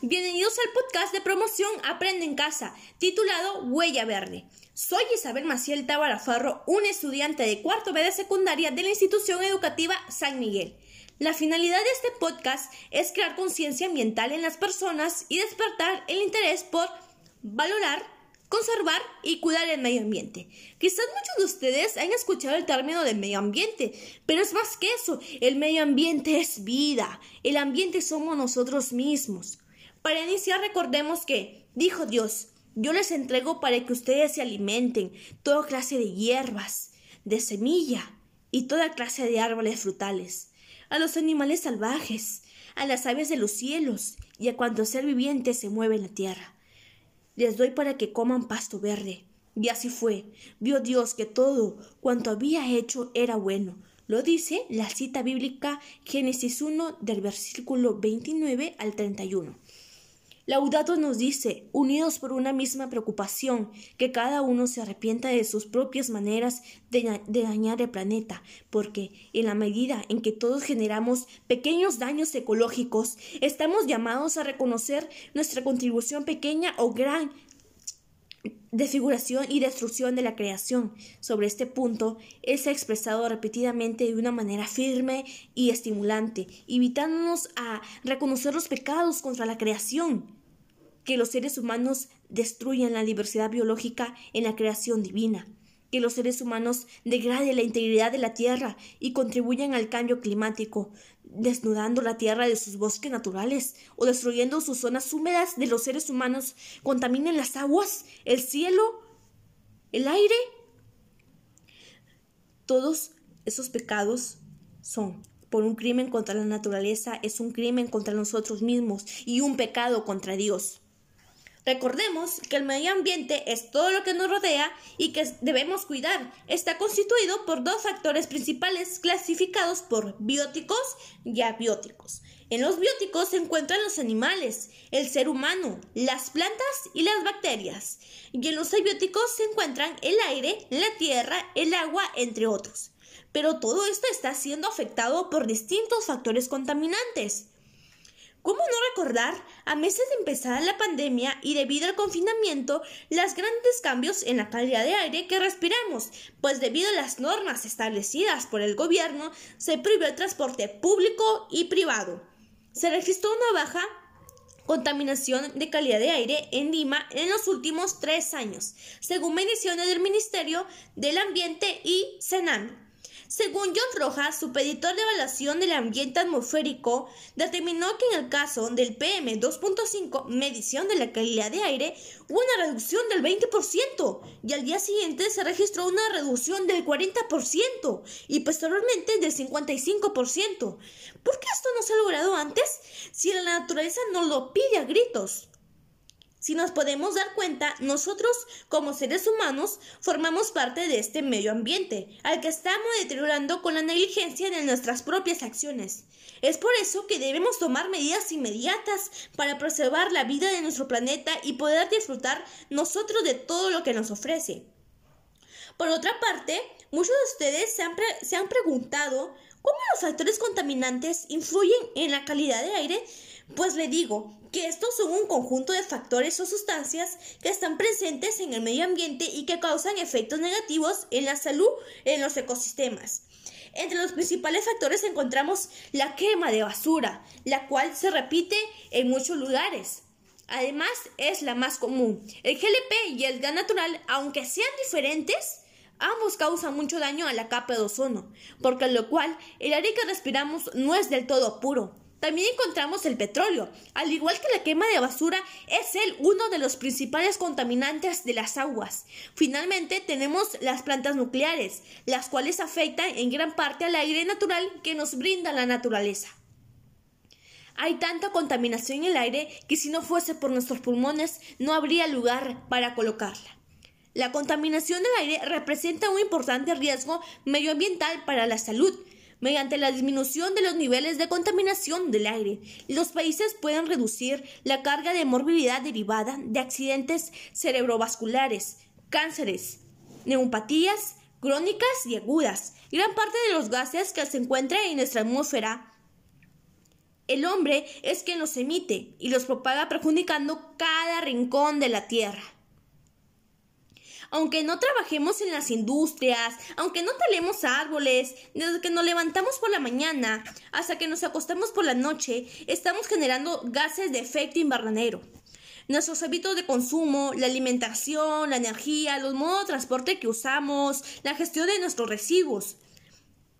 Bienvenidos al podcast de promoción Aprende en Casa, titulado Huella Verde. Soy Isabel Maciel Tabarafarro, un estudiante de cuarto B de secundaria de la institución educativa San Miguel. La finalidad de este podcast es crear conciencia ambiental en las personas y despertar el interés por valorar, conservar y cuidar el medio ambiente. Quizás muchos de ustedes han escuchado el término de medio ambiente, pero es más que eso, el medio ambiente es vida, el ambiente somos nosotros mismos. Para iniciar recordemos que, dijo Dios, yo les entrego para que ustedes se alimenten toda clase de hierbas, de semilla y toda clase de árboles frutales a los animales salvajes, a las aves de los cielos y a cuanto ser viviente se mueve en la tierra. Les doy para que coman pasto verde. Y así fue. Vio Dios que todo cuanto había hecho era bueno. Lo dice la cita bíblica Génesis 1 del versículo 29 al 31. Laudato nos dice, unidos por una misma preocupación, que cada uno se arrepienta de sus propias maneras de, dañar el planeta, porque en la medida en que todos generamos pequeños daños ecológicos, estamos llamados a reconocer nuestra contribución pequeña o gran desfiguración y destrucción de la creación. Sobre este punto, él se ha expresado repetidamente de una manera firme y estimulante, invitándonos a reconocer los pecados contra la creación que los seres humanos destruyan la diversidad biológica en la creación divina, que los seres humanos degraden la integridad de la tierra y contribuyan al cambio climático, desnudando la tierra de sus bosques naturales o destruyendo sus zonas húmedas de los seres humanos, contaminen las aguas, el cielo, el aire. Todos esos pecados son por un crimen contra la naturaleza, es un crimen contra nosotros mismos y un pecado contra Dios. Recordemos que el medio ambiente es todo lo que nos rodea y que debemos cuidar. Está constituido por dos factores principales clasificados por bióticos y abióticos. En los bióticos se encuentran los animales, el ser humano, las plantas y las bacterias. Y en los abióticos se encuentran el aire, la tierra, el agua, entre otros. Pero todo esto está siendo afectado por distintos factores contaminantes. ¿Cómo no recordar, a meses de empezar la pandemia y debido al confinamiento, los grandes cambios en la calidad de aire que respiramos? Pues debido a las normas establecidas por el gobierno, se prohibió el transporte público y privado. Se registró una baja contaminación de calidad de aire en Lima en los últimos tres años, según mediciones del Ministerio del Ambiente y Senan. Según John Rojas, supeditor de evaluación del ambiente atmosférico, determinó que en el caso del PM2.5, medición de la calidad de aire, hubo una reducción del 20% y al día siguiente se registró una reducción del 40% y posteriormente del 55%. ¿Por qué esto no se ha logrado antes si la naturaleza no lo pide a gritos? Si nos podemos dar cuenta, nosotros como seres humanos formamos parte de este medio ambiente, al que estamos deteriorando con la negligencia de nuestras propias acciones. Es por eso que debemos tomar medidas inmediatas para preservar la vida de nuestro planeta y poder disfrutar nosotros de todo lo que nos ofrece. Por otra parte, muchos de ustedes se han, se han preguntado cómo los factores contaminantes influyen en la calidad de aire pues le digo que estos son un conjunto de factores o sustancias que están presentes en el medio ambiente y que causan efectos negativos en la salud en los ecosistemas. Entre los principales factores encontramos la quema de basura, la cual se repite en muchos lugares. Además, es la más común. El GLP y el gas natural, aunque sean diferentes, ambos causan mucho daño a la capa de ozono, porque lo cual el aire que respiramos no es del todo puro. También encontramos el petróleo. Al igual que la quema de basura, es el uno de los principales contaminantes de las aguas. Finalmente tenemos las plantas nucleares, las cuales afectan en gran parte al aire natural que nos brinda la naturaleza. Hay tanta contaminación en el aire que si no fuese por nuestros pulmones no habría lugar para colocarla. La contaminación del aire representa un importante riesgo medioambiental para la salud, mediante la disminución de los niveles de contaminación del aire. Los países pueden reducir la carga de morbilidad derivada de accidentes cerebrovasculares, cánceres, neumopatías crónicas y agudas. Gran parte de los gases que se encuentran en nuestra atmósfera el hombre es quien los emite y los propaga perjudicando cada rincón de la tierra. Aunque no trabajemos en las industrias, aunque no talemos árboles, desde que nos levantamos por la mañana hasta que nos acostamos por la noche, estamos generando gases de efecto invernadero. Nuestros hábitos de consumo, la alimentación, la energía, los modos de transporte que usamos, la gestión de nuestros residuos,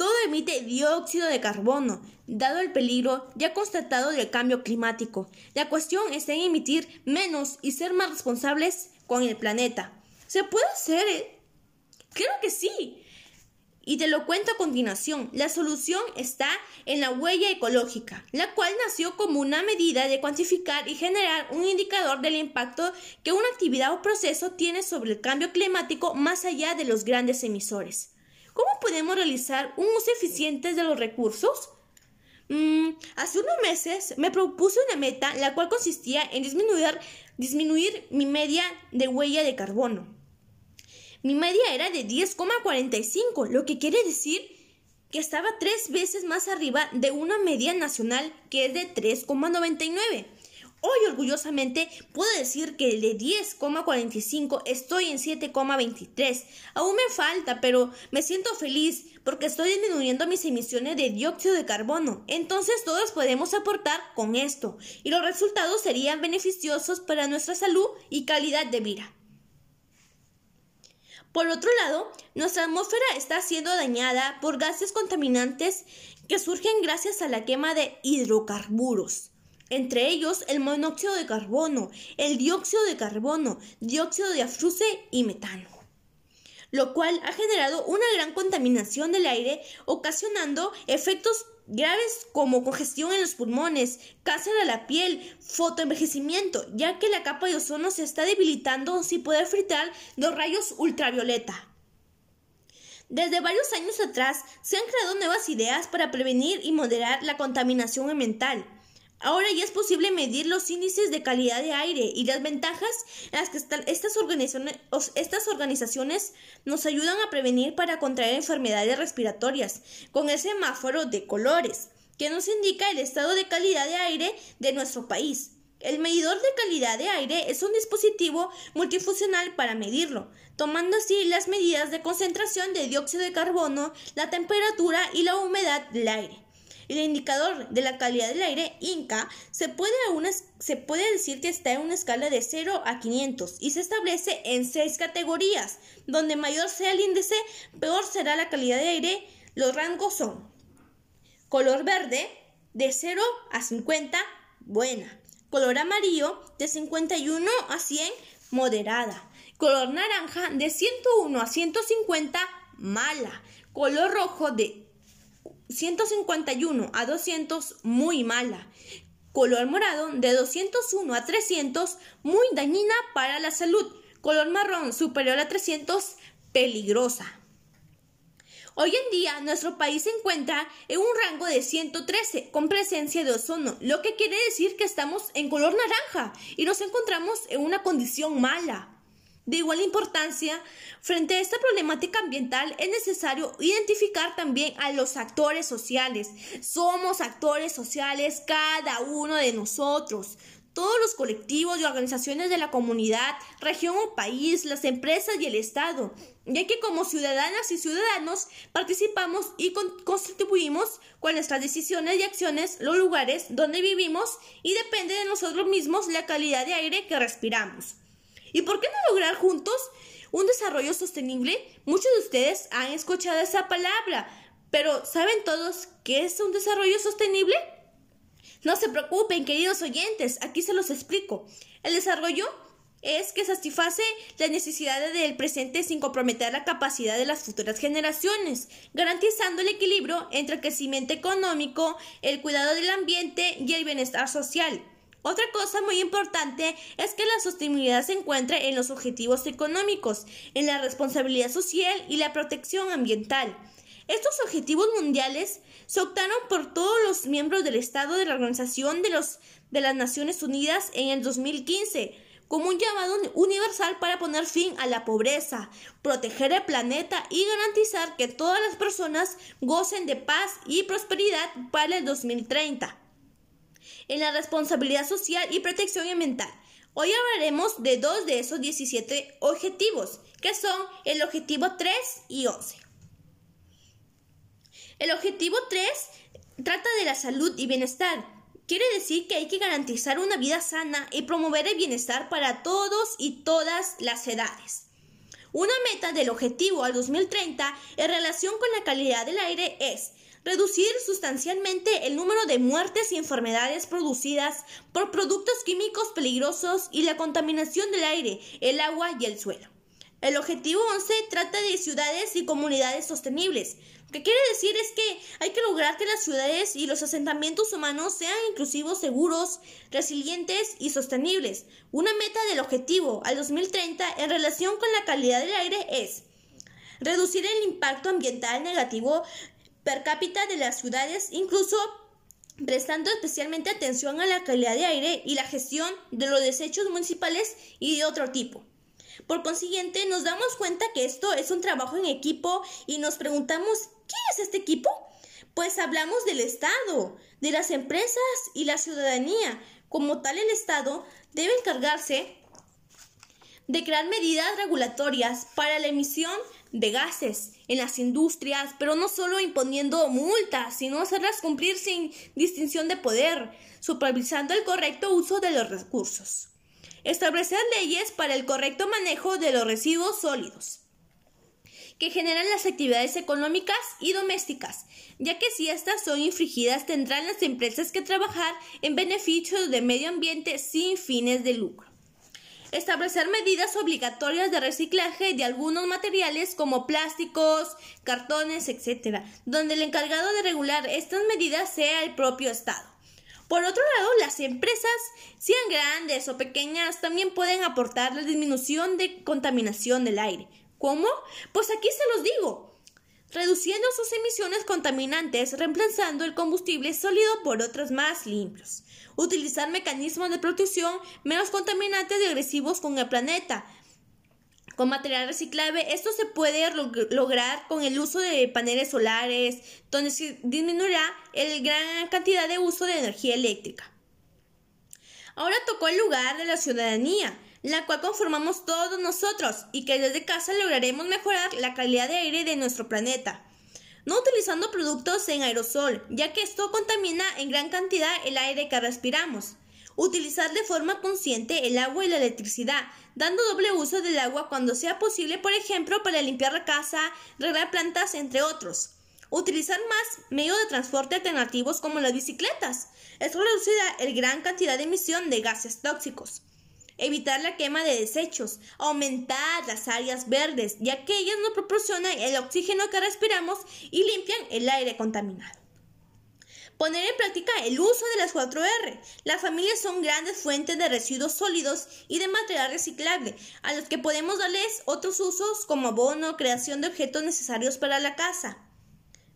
todo emite dióxido de carbono, dado el peligro ya constatado del cambio climático. La cuestión está en emitir menos y ser más responsables con el planeta. ¿Se puede hacer? Eh? Creo que sí. Y te lo cuento a continuación. La solución está en la huella ecológica, la cual nació como una medida de cuantificar y generar un indicador del impacto que una actividad o proceso tiene sobre el cambio climático más allá de los grandes emisores. ¿Cómo podemos realizar un uso eficiente de los recursos? Mm, hace unos meses me propuse una meta la cual consistía en disminuir, disminuir mi media de huella de carbono. Mi media era de 10,45, lo que quiere decir que estaba tres veces más arriba de una media nacional que es de 3,99. Hoy orgullosamente puedo decir que de 10,45 estoy en 7,23. Aún me falta, pero me siento feliz porque estoy disminuyendo mis emisiones de dióxido de carbono. Entonces todos podemos aportar con esto y los resultados serían beneficiosos para nuestra salud y calidad de vida. Por otro lado, nuestra atmósfera está siendo dañada por gases contaminantes que surgen gracias a la quema de hidrocarburos, entre ellos el monóxido de carbono, el dióxido de carbono, dióxido de azufre y metano, lo cual ha generado una gran contaminación del aire, ocasionando efectos graves como congestión en los pulmones, cáncer de la piel, fotoenvejecimiento, ya que la capa de ozono se está debilitando sin poder filtrar los rayos ultravioleta. Desde varios años atrás se han creado nuevas ideas para prevenir y moderar la contaminación ambiental. Ahora ya es posible medir los índices de calidad de aire y las ventajas en las que estas, organizaciones, estas organizaciones nos ayudan a prevenir para contraer enfermedades respiratorias con el semáforo de colores que nos indica el estado de calidad de aire de nuestro país. El medidor de calidad de aire es un dispositivo multifuncional para medirlo, tomando así las medidas de concentración de dióxido de carbono, la temperatura y la humedad del aire. El indicador de la calidad del aire, INCA, se puede, se puede decir que está en una escala de 0 a 500 y se establece en seis categorías. Donde mayor sea el índice, peor será la calidad de aire. Los rangos son color verde, de 0 a 50, buena. Color amarillo, de 51 a 100, moderada. Color naranja, de 101 a 150, mala. Color rojo, de 151 a 200, muy mala. Color morado, de 201 a 300, muy dañina para la salud. Color marrón, superior a 300, peligrosa. Hoy en día nuestro país se encuentra en un rango de 113 con presencia de ozono, lo que quiere decir que estamos en color naranja y nos encontramos en una condición mala. De igual importancia, frente a esta problemática ambiental es necesario identificar también a los actores sociales. Somos actores sociales cada uno de nosotros. Todos los colectivos y organizaciones de la comunidad, región o país, las empresas y el Estado, ya que como ciudadanas y ciudadanos participamos y contribuimos con nuestras decisiones y acciones los lugares donde vivimos y depende de nosotros mismos la calidad de aire que respiramos. ¿Y por qué no lograr juntos un desarrollo sostenible? Muchos de ustedes han escuchado esa palabra, pero ¿saben todos qué es un desarrollo sostenible? No se preocupen, queridos oyentes, aquí se los explico. El desarrollo es que satisface las necesidades del presente sin comprometer la capacidad de las futuras generaciones, garantizando el equilibrio entre el crecimiento económico, el cuidado del ambiente y el bienestar social. Otra cosa muy importante es que la sostenibilidad se encuentra en los objetivos económicos, en la responsabilidad social y la protección ambiental. Estos objetivos mundiales se optaron por todos los miembros del Estado de la Organización de, los, de las Naciones Unidas en el 2015 como un llamado universal para poner fin a la pobreza, proteger el planeta y garantizar que todas las personas gocen de paz y prosperidad para el 2030. En la responsabilidad social y protección ambiental. Hoy hablaremos de dos de esos 17 objetivos, que son el objetivo 3 y 11. El objetivo 3 trata de la salud y bienestar. Quiere decir que hay que garantizar una vida sana y promover el bienestar para todos y todas las edades. Una meta del objetivo al 2030 en relación con la calidad del aire es reducir sustancialmente el número de muertes y enfermedades producidas por productos químicos peligrosos y la contaminación del aire, el agua y el suelo. El objetivo 11 trata de ciudades y comunidades sostenibles. Lo que quiere decir es que hay que lograr que las ciudades y los asentamientos humanos sean inclusivos, seguros, resilientes y sostenibles. Una meta del objetivo al 2030 en relación con la calidad del aire es reducir el impacto ambiental negativo per cápita de las ciudades, incluso prestando especialmente atención a la calidad de aire y la gestión de los desechos municipales y de otro tipo. Por consiguiente, nos damos cuenta que esto es un trabajo en equipo y nos preguntamos, ¿qué es este equipo? Pues hablamos del Estado, de las empresas y la ciudadanía. Como tal, el Estado debe encargarse de crear medidas regulatorias para la emisión de gases en las industrias, pero no solo imponiendo multas, sino hacerlas cumplir sin distinción de poder, supervisando el correcto uso de los recursos. Establecer leyes para el correcto manejo de los residuos sólidos que generan las actividades económicas y domésticas, ya que si estas son infringidas tendrán las empresas que trabajar en beneficio del medio ambiente sin fines de lucro establecer medidas obligatorias de reciclaje de algunos materiales como plásticos, cartones, etc., donde el encargado de regular estas medidas sea el propio Estado. Por otro lado, las empresas, sean grandes o pequeñas, también pueden aportar la disminución de contaminación del aire. ¿Cómo? Pues aquí se los digo reduciendo sus emisiones contaminantes, reemplazando el combustible sólido por otros más limpios. Utilizar mecanismos de protección menos contaminantes y agresivos con el planeta. Con material reciclable, esto se puede lograr con el uso de paneles solares, donde se disminuirá la gran cantidad de uso de energía eléctrica. Ahora tocó el lugar de la ciudadanía la cual conformamos todos nosotros y que desde casa lograremos mejorar la calidad de aire de nuestro planeta. No utilizando productos en aerosol, ya que esto contamina en gran cantidad el aire que respiramos. Utilizar de forma consciente el agua y la electricidad, dando doble uso del agua cuando sea posible, por ejemplo, para limpiar la casa, regar plantas, entre otros. Utilizar más medios de transporte alternativos como las bicicletas. Esto reducirá la gran cantidad de emisión de gases tóxicos evitar la quema de desechos, aumentar las áreas verdes, ya que ellas nos proporcionan el oxígeno que respiramos y limpian el aire contaminado. Poner en práctica el uso de las 4R. Las familias son grandes fuentes de residuos sólidos y de material reciclable, a los que podemos darles otros usos como abono, creación de objetos necesarios para la casa.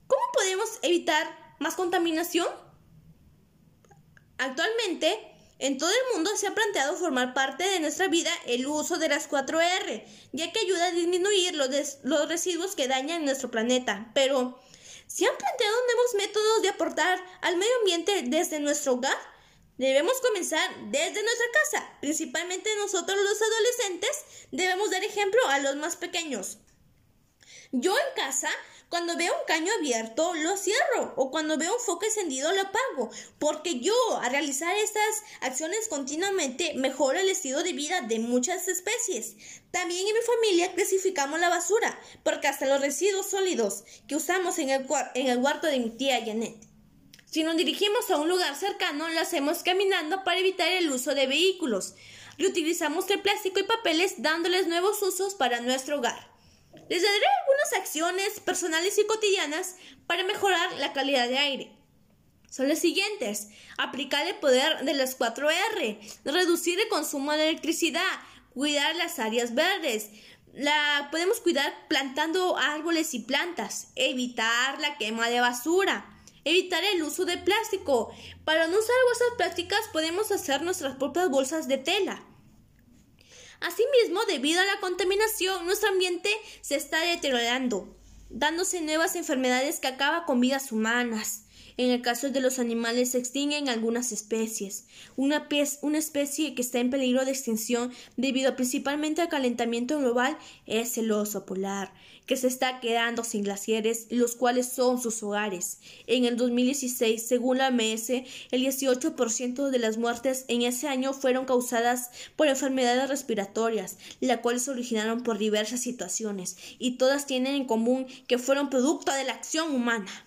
¿Cómo podemos evitar más contaminación? Actualmente, en todo el mundo se ha planteado formar parte de nuestra vida el uso de las 4R, ya que ayuda a disminuir los, los residuos que dañan nuestro planeta. Pero, ¿se han planteado nuevos métodos de aportar al medio ambiente desde nuestro hogar? Debemos comenzar desde nuestra casa, principalmente nosotros los adolescentes debemos dar ejemplo a los más pequeños. Yo en casa cuando veo un caño abierto, lo cierro. O cuando veo un foco encendido, lo apago. Porque yo, al realizar estas acciones continuamente, mejoro el estilo de vida de muchas especies. También en mi familia clasificamos la basura, porque hasta los residuos sólidos que usamos en el, en el huerto de mi tía Janet. Si nos dirigimos a un lugar cercano, lo hacemos caminando para evitar el uso de vehículos. Reutilizamos el plástico y papeles dándoles nuevos usos para nuestro hogar. Les daré algunas acciones personales y cotidianas para mejorar la calidad de aire. Son las siguientes. Aplicar el poder de las 4R. Reducir el consumo de electricidad. Cuidar las áreas verdes. La podemos cuidar plantando árboles y plantas. Evitar la quema de basura. Evitar el uso de plástico. Para no usar bolsas plásticas podemos hacer nuestras propias bolsas de tela. Asimismo, debido a la contaminación, nuestro ambiente se está deteriorando, dándose nuevas enfermedades que acaban con vidas humanas. En el caso de los animales se extinguen algunas especies. Una, una especie que está en peligro de extinción debido principalmente al calentamiento global es el oso polar, que se está quedando sin glaciares, los cuales son sus hogares. En el 2016, según la OMS, el 18% de las muertes en ese año fueron causadas por enfermedades respiratorias, las cuales se originaron por diversas situaciones, y todas tienen en común que fueron producto de la acción humana.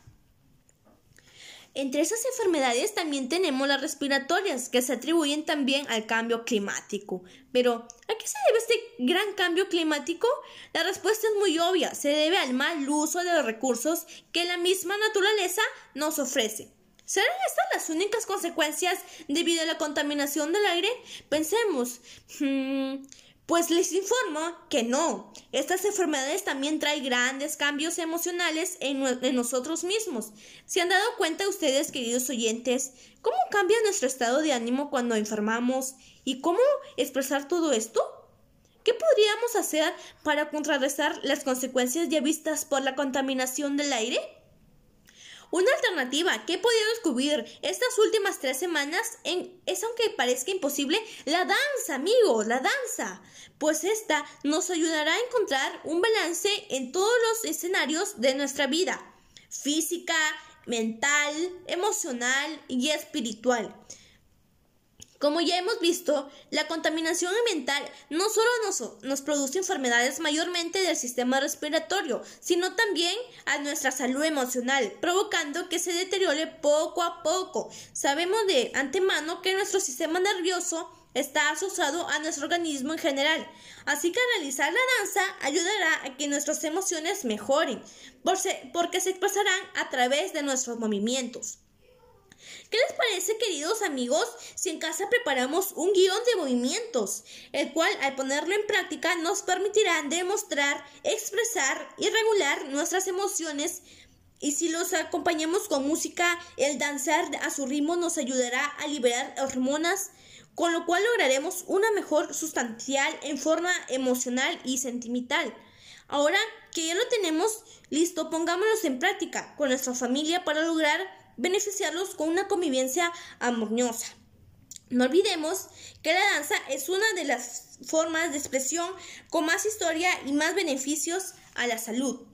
Entre esas enfermedades también tenemos las respiratorias, que se atribuyen también al cambio climático. Pero, ¿a qué se debe este gran cambio climático? La respuesta es muy obvia, se debe al mal uso de los recursos que la misma naturaleza nos ofrece. ¿Serán estas las únicas consecuencias debido a la contaminación del aire? Pensemos. Hmm, pues les informo que no. Estas enfermedades también traen grandes cambios emocionales en, nosotros mismos. ¿Se han dado cuenta ustedes, queridos oyentes, cómo cambia nuestro estado de ánimo cuando enfermamos y cómo expresar todo esto? ¿Qué podríamos hacer para contrarrestar las consecuencias ya vistas por la contaminación del aire? Una alternativa que he podido descubrir estas últimas tres semanas en, es, aunque parezca imposible, la danza, amigos, la danza. Pues esta nos ayudará a encontrar un balance en todos los escenarios de nuestra vida, física, mental, emocional y espiritual. Como ya hemos visto, la contaminación ambiental no solo nos, nos, produce enfermedades mayormente del sistema respiratorio, sino también a nuestra salud emocional, provocando que se deteriore poco a poco. Sabemos de antemano que nuestro sistema nervioso está asociado a nuestro organismo en general, así que realizar la danza ayudará a que nuestras emociones mejoren, porque se expresarán a través de nuestros movimientos. ¿Qué les parece, queridos amigos, si en casa preparamos un guion de movimientos, el cual al ponerlo en práctica nos permitirá demostrar, expresar y regular nuestras emociones y si los acompañamos con música, el danzar a su ritmo nos ayudará a liberar hormonas, con lo cual lograremos una mejor sustancial en forma emocional y sentimental. Ahora que ya lo tenemos listo, pongámonos en práctica con nuestra familia para lograr beneficiarlos con una convivencia armoniosa. No olvidemos que la danza es una de las formas de expresión con más historia y más beneficios a la salud.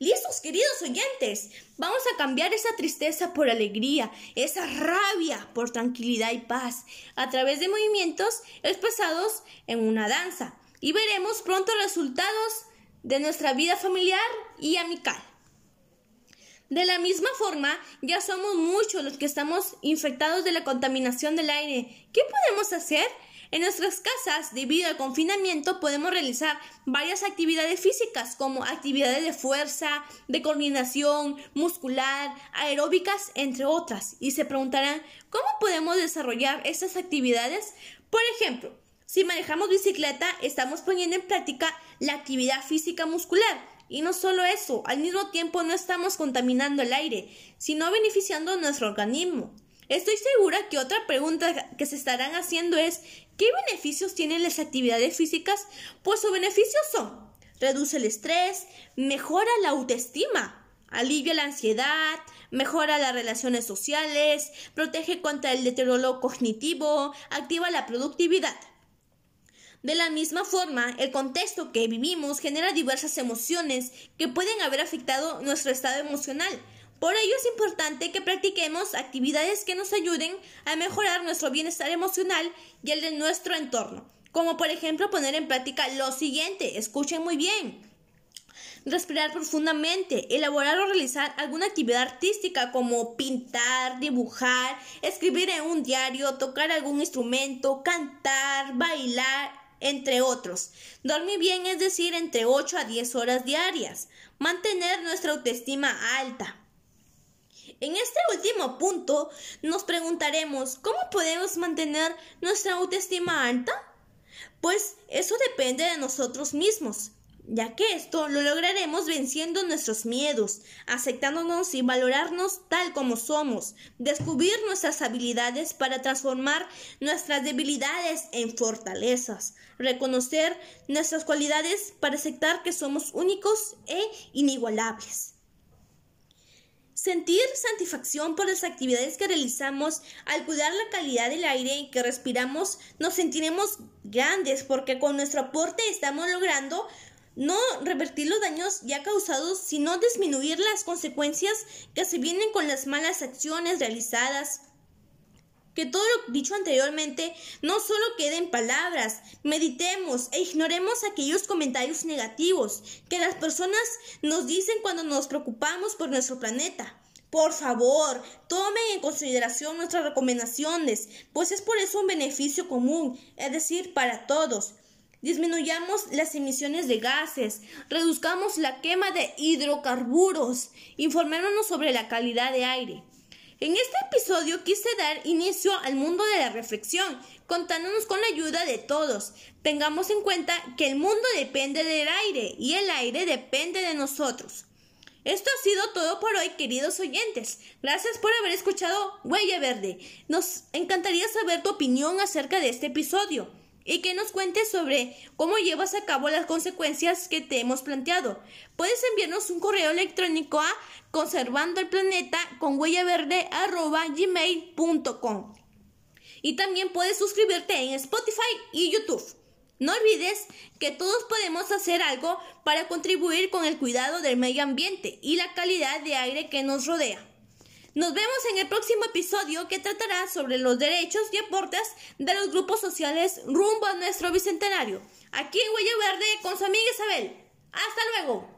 Listos, queridos oyentes, vamos a cambiar esa tristeza por alegría, esa rabia por tranquilidad y paz, a través de movimientos expresados en una danza. Y veremos pronto resultados de nuestra vida familiar y amical. De la misma forma, ya somos muchos los que estamos infectados de la contaminación del aire. ¿Qué podemos hacer? En nuestras casas, debido al confinamiento, podemos realizar varias actividades físicas como actividades de fuerza, de coordinación, muscular, aeróbicas, entre otras. Y se preguntarán, ¿cómo podemos desarrollar estas actividades? Por ejemplo, si manejamos bicicleta, estamos poniendo en práctica la actividad física muscular y no solo eso, al mismo tiempo no estamos contaminando el aire, sino beneficiando a nuestro organismo. Estoy segura que otra pregunta que se estarán haciendo es ¿qué beneficios tienen las actividades físicas? Pues sus beneficios son reduce el estrés, mejora la autoestima, alivia la ansiedad, mejora las relaciones sociales, protege contra el deterioro cognitivo, activa la productividad. De la misma forma, el contexto que vivimos genera diversas emociones que pueden haber afectado nuestro estado emocional. Por ello es importante que practiquemos actividades que nos ayuden a mejorar nuestro bienestar emocional y el de nuestro entorno. Como por ejemplo poner en práctica lo siguiente, escuchen muy bien. Respirar profundamente, elaborar o realizar alguna actividad artística como pintar, dibujar, escribir en un diario, tocar algún instrumento, cantar, bailar, entre otros. Dormir bien es decir entre 8 a 10 horas diarias. Mantener nuestra autoestima alta. En este último punto nos preguntaremos ¿cómo podemos mantener nuestra autoestima alta? Pues eso depende de nosotros mismos ya que esto lo lograremos venciendo nuestros miedos, aceptándonos y valorarnos tal como somos, descubrir nuestras habilidades para transformar nuestras debilidades en fortalezas, reconocer nuestras cualidades para aceptar que somos únicos e inigualables. Sentir satisfacción por las actividades que realizamos al cuidar la calidad del aire que respiramos, nos sentiremos grandes porque con nuestro aporte estamos logrando no revertir los daños ya causados, sino disminuir las consecuencias que se vienen con las malas acciones realizadas. Que todo lo dicho anteriormente no solo quede en palabras, meditemos e ignoremos aquellos comentarios negativos que las personas nos dicen cuando nos preocupamos por nuestro planeta. Por favor, tomen en consideración nuestras recomendaciones, pues es por eso un beneficio común, es decir, para todos. Disminuyamos las emisiones de gases, reduzcamos la quema de hidrocarburos, informémonos sobre la calidad de aire. En este episodio quise dar inicio al mundo de la reflexión, contándonos con la ayuda de todos. Tengamos en cuenta que el mundo depende del aire y el aire depende de nosotros. Esto ha sido todo por hoy, queridos oyentes. Gracias por haber escuchado Huella Verde. Nos encantaría saber tu opinión acerca de este episodio y que nos cuentes sobre cómo llevas a cabo las consecuencias que te hemos planteado. Puedes enviarnos un correo electrónico a conservando el planeta con huella verde gmail.com y también puedes suscribirte en Spotify y YouTube. No olvides que todos podemos hacer algo para contribuir con el cuidado del medio ambiente y la calidad de aire que nos rodea. Nos vemos en el próximo episodio que tratará sobre los derechos y aportes de los grupos sociales rumbo a nuestro bicentenario. Aquí en Huella Verde con su amiga Isabel. Hasta luego.